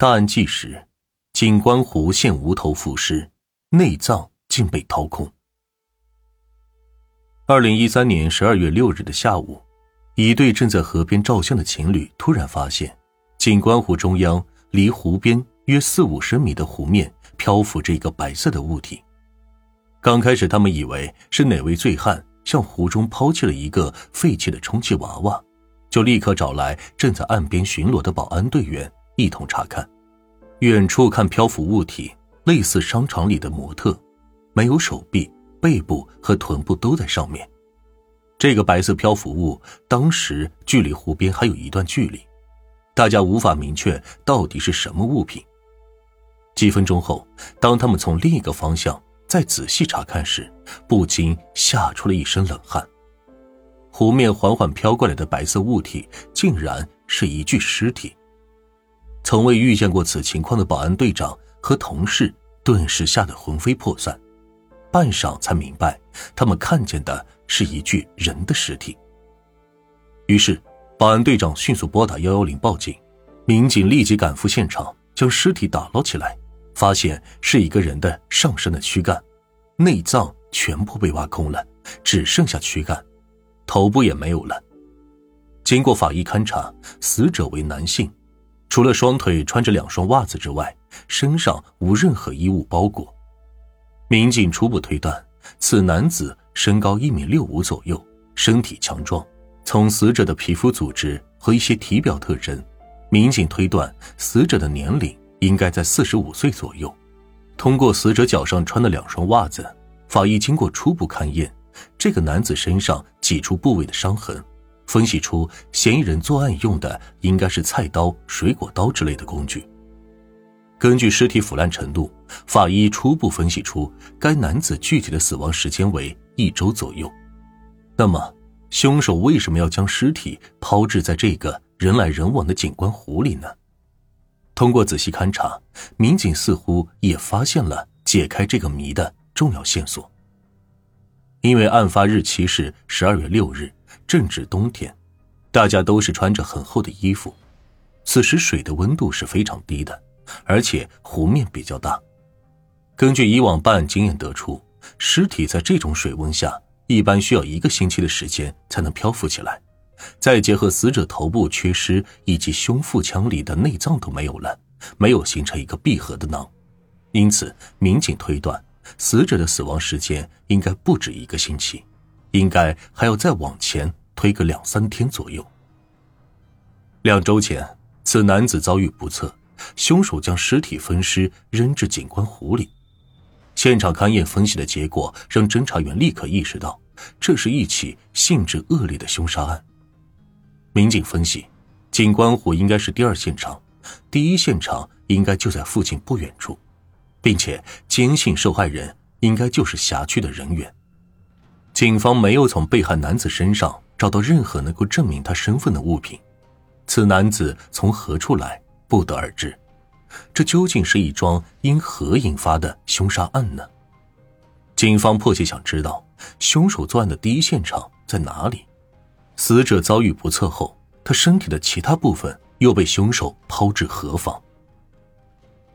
大案纪实：景观湖现无头浮尸，内脏竟被掏空。二零一三年十二月六日的下午，一对正在河边照相的情侣突然发现，景观湖中央离湖边约四五十米的湖面漂浮着一个白色的物体。刚开始，他们以为是哪位醉汉向湖中抛弃了一个废弃的充气娃娃，就立刻找来正在岸边巡逻的保安队员。一同查看，远处看漂浮物体，类似商场里的模特，没有手臂、背部和臀部都在上面。这个白色漂浮物当时距离湖边还有一段距离，大家无法明确到底是什么物品。几分钟后，当他们从另一个方向再仔细查看时，不禁吓出了一身冷汗。湖面缓缓飘过来的白色物体，竟然是一具尸体。从未遇见过此情况的保安队长和同事顿时吓得魂飞魄散，半晌才明白，他们看见的是一具人的尸体。于是，保安队长迅速拨打幺幺零报警，民警立即赶赴现场，将尸体打捞起来，发现是一个人的上身的躯干，内脏全部被挖空了，只剩下躯干，头部也没有了。经过法医勘查，死者为男性。除了双腿穿着两双袜子之外，身上无任何衣物包裹。民警初步推断，此男子身高一米六五左右，身体强壮。从死者的皮肤组织和一些体表特征，民警推断死者的年龄应该在四十五岁左右。通过死者脚上穿的两双袜子，法医经过初步勘验，这个男子身上几处部位的伤痕。分析出嫌疑人作案用的应该是菜刀、水果刀之类的工具。根据尸体腐烂程度，法医初步分析出该男子具体的死亡时间为一周左右。那么，凶手为什么要将尸体抛掷在这个人来人往的景观湖里呢？通过仔细勘查，民警似乎也发现了解开这个谜的重要线索。因为案发日期是十二月六日。正值冬天，大家都是穿着很厚的衣服。此时水的温度是非常低的，而且湖面比较大。根据以往办案经验得出，尸体在这种水温下一般需要一个星期的时间才能漂浮起来。再结合死者头部缺失以及胸腹腔里的内脏都没有了，没有形成一个闭合的囊，因此民警推断，死者的死亡时间应该不止一个星期，应该还要再往前。推个两三天左右。两周前，此男子遭遇不测，凶手将尸体分尸扔至景观湖里。现场勘验分析的结果让侦查员立刻意识到，这是一起性质恶劣的凶杀案。民警分析，景观湖应该是第二现场，第一现场应该就在附近不远处，并且坚信受害人应该就是辖区的人员。警方没有从被害男子身上。找到任何能够证明他身份的物品，此男子从何处来不得而知。这究竟是一桩因何引发的凶杀案呢？警方迫切想知道凶手作案的第一现场在哪里。死者遭遇不测后，他身体的其他部分又被凶手抛至何方？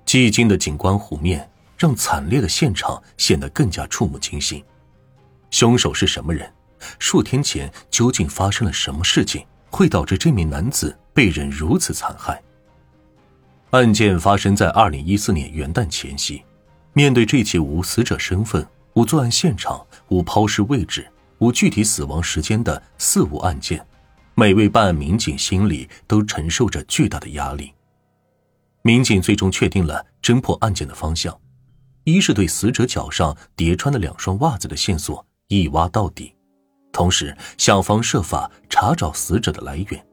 寂静的景观湖面让惨烈的现场显得更加触目惊心。凶手是什么人？数天前究竟发生了什么事情，会导致这名男子被人如此残害？案件发生在二零一四年元旦前夕。面对这起无死者身份、无作案现场、无抛尸位置、无具体死亡时间的“四无”案件，每位办案民警心里都承受着巨大的压力。民警最终确定了侦破案件的方向：一是对死者脚上叠穿的两双袜子的线索一挖到底。同时，想方设法查找死者的来源。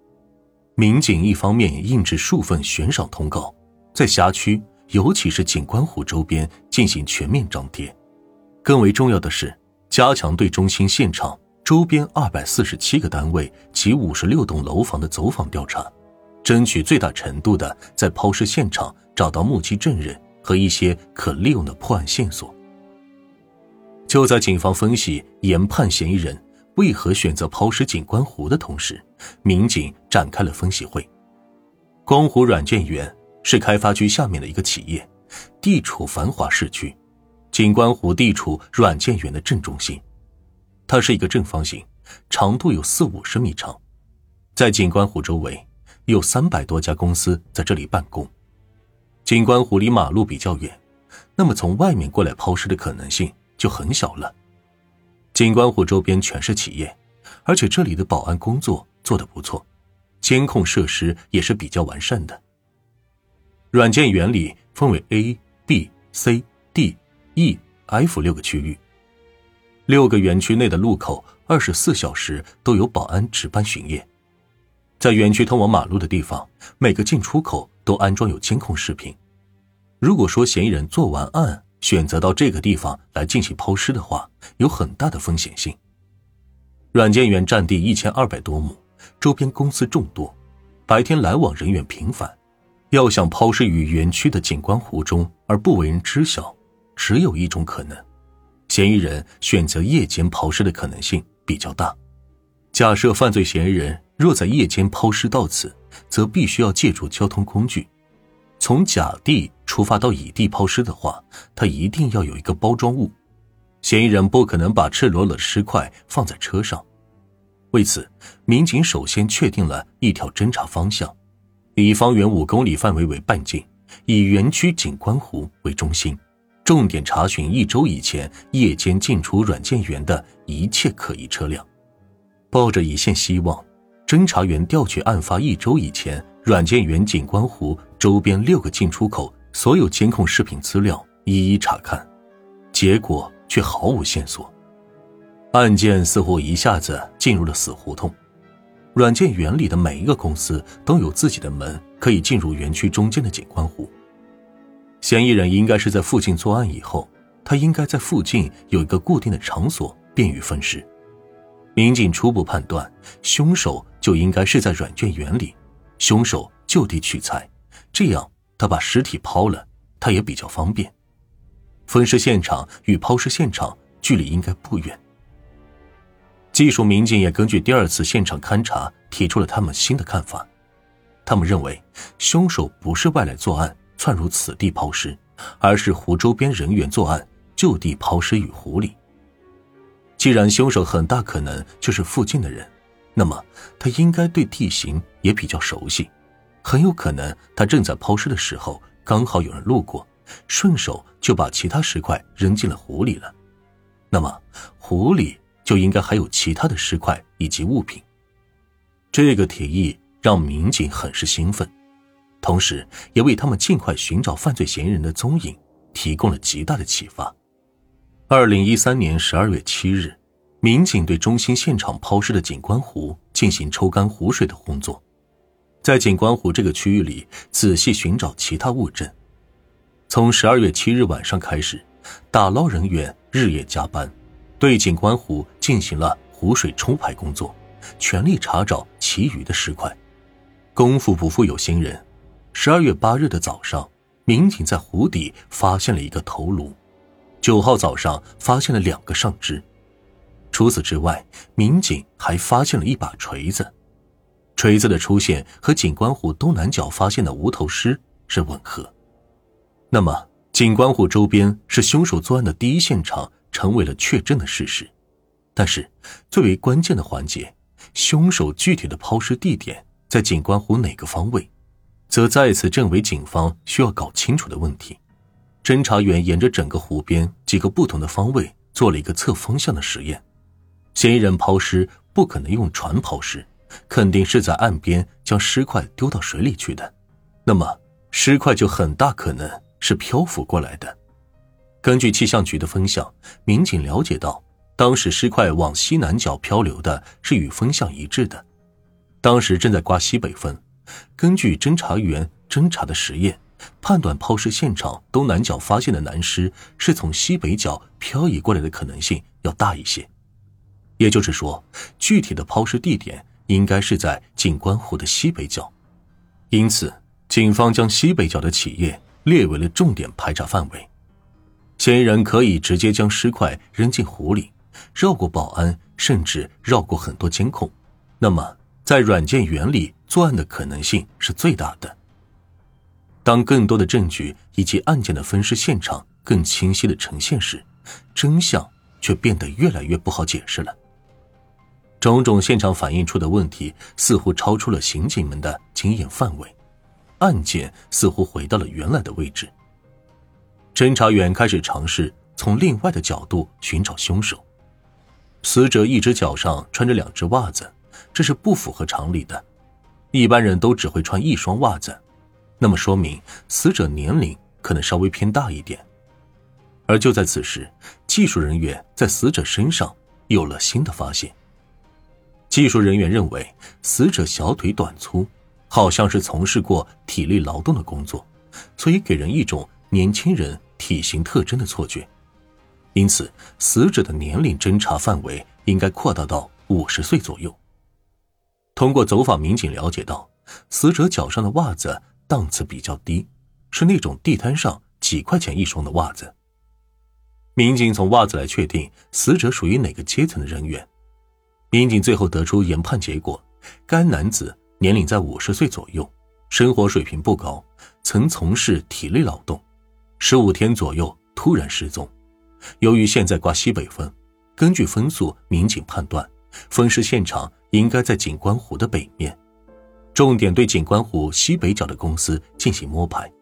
民警一方面印制数份悬赏通告，在辖区，尤其是景观湖周边进行全面张贴。更为重要的是，加强对中心现场周边二百四十七个单位及五十六栋楼房的走访调查，争取最大程度的在抛尸现场找到目击证人和一些可利用的破案线索。就在警方分析研判嫌疑人。为何选择抛尸景观湖的同时，民警展开了分析会。光湖软件园是开发区下面的一个企业，地处繁华市区，景观湖地处软件园的正中心。它是一个正方形，长度有四五十米长，在景观湖周围有三百多家公司在这里办公。景观湖离马路比较远，那么从外面过来抛尸的可能性就很小了。景观湖周边全是企业，而且这里的保安工作做得不错，监控设施也是比较完善的。软件园里分为 A、B、C、D、E、F 六个区域，六个园区内的路口二十四小时都有保安值班巡夜。在园区通往马路的地方，每个进出口都安装有监控视频。如果说嫌疑人做完案选择到这个地方来进行抛尸的话，有很大的风险性。软件园占地一千二百多亩，周边公司众多，白天来往人员频繁。要想抛尸于园区的景观湖中而不为人知晓，只有一种可能：嫌疑人选择夜间抛尸的可能性比较大。假设犯罪嫌疑人若在夜间抛尸到此，则必须要借助交通工具。从甲地出发到乙地抛尸的话，他一定要有一个包装物。嫌疑人不可能把赤裸裸的尸块放在车上。为此，民警首先确定了一条侦查方向。以方圆五公里范围为半径，以园区景观湖为中心，重点查询一周以前夜间进出软件园的一切可疑车辆。抱着一线希望，侦查员调取案发一周以前软件园景观湖周边六个进出口所有监控视频资料，一一查看，结果却毫无线索。案件似乎一下子进入了死胡同。软件园里的每一个公司都有自己的门，可以进入园区中间的景观湖。嫌疑人应该是在附近作案以后，他应该在附近有一个固定的场所，便于分尸。民警初步判断，凶手就应该是在软件园里，凶手就地取材，这样他把尸体抛了，他也比较方便。分尸现场与抛尸现场距离应该不远。技术民警也根据第二次现场勘查提出了他们新的看法，他们认为凶手不是外来作案窜入此地抛尸，而是湖周边人员作案就地抛尸于湖里。既然凶手很大可能就是附近的人，那么他应该对地形也比较熟悉，很有可能他正在抛尸的时候刚好有人路过，顺手就把其他石块扔进了湖里了。那么湖里。就应该还有其他的尸块以及物品。这个提议让民警很是兴奋，同时也为他们尽快寻找犯罪嫌疑人的踪影提供了极大的启发。二零一三年十二月七日，民警对中心现场抛尸的景观湖进行抽干湖水的工作，在景观湖这个区域里仔细寻找其他物证。从十二月七日晚上开始，打捞人员日夜加班。对景观湖进行了湖水抽排工作，全力查找其余的尸块。功夫不负有心人，十二月八日的早上，民警在湖底发现了一个头颅。九号早上发现了两个上肢。除此之外，民警还发现了一把锤子。锤子的出现和景观湖东南角发现的无头尸是吻合。那么，景观湖周边是凶手作案的第一现场。成为了确证的事实，但是最为关键的环节，凶手具体的抛尸地点在景观湖哪个方位，则再次证为警方需要搞清楚的问题。侦查员沿着整个湖边几个不同的方位做了一个测方向的实验。嫌疑人抛尸不可能用船抛尸，肯定是在岸边将尸块丢到水里去的，那么尸块就很大可能是漂浮过来的。根据气象局的风向，民警了解到，当时尸块往西南角漂流的是与风向一致的，当时正在刮西北风。根据侦查员侦查的实验，判断抛尸现场东南角发现的男尸是从西北角漂移过来的可能性要大一些。也就是说，具体的抛尸地点应该是在景观湖的西北角。因此，警方将西北角的企业列为了重点排查范围。嫌疑人可以直接将尸块扔进湖里，绕过保安，甚至绕过很多监控。那么，在软件园里作案的可能性是最大的。当更多的证据以及案件的分尸现场更清晰的呈现时，真相却变得越来越不好解释了。种种现场反映出的问题似乎超出了刑警们的经验范围，案件似乎回到了原来的位置。侦查员开始尝试从另外的角度寻找凶手。死者一只脚上穿着两只袜子，这是不符合常理的。一般人都只会穿一双袜子，那么说明死者年龄可能稍微偏大一点。而就在此时，技术人员在死者身上有了新的发现。技术人员认为，死者小腿短粗，好像是从事过体力劳动的工作，所以给人一种年轻人体型特征的错觉。因此，死者的年龄侦查范围应该扩大到五十岁左右。通过走访民警了解到，死者脚上的袜子档次比较低，是那种地摊上几块钱一双的袜子。民警从袜子来确定死者属于哪个阶层的人员。民警最后得出研判结果：该男子年龄在五十岁左右，生活水平不高，曾从事体力劳动，十五天左右突然失踪。由于现在刮西北风，根据风速，民警判断分尸现场应该在景观湖的北面，重点对景观湖西北角的公司进行摸排。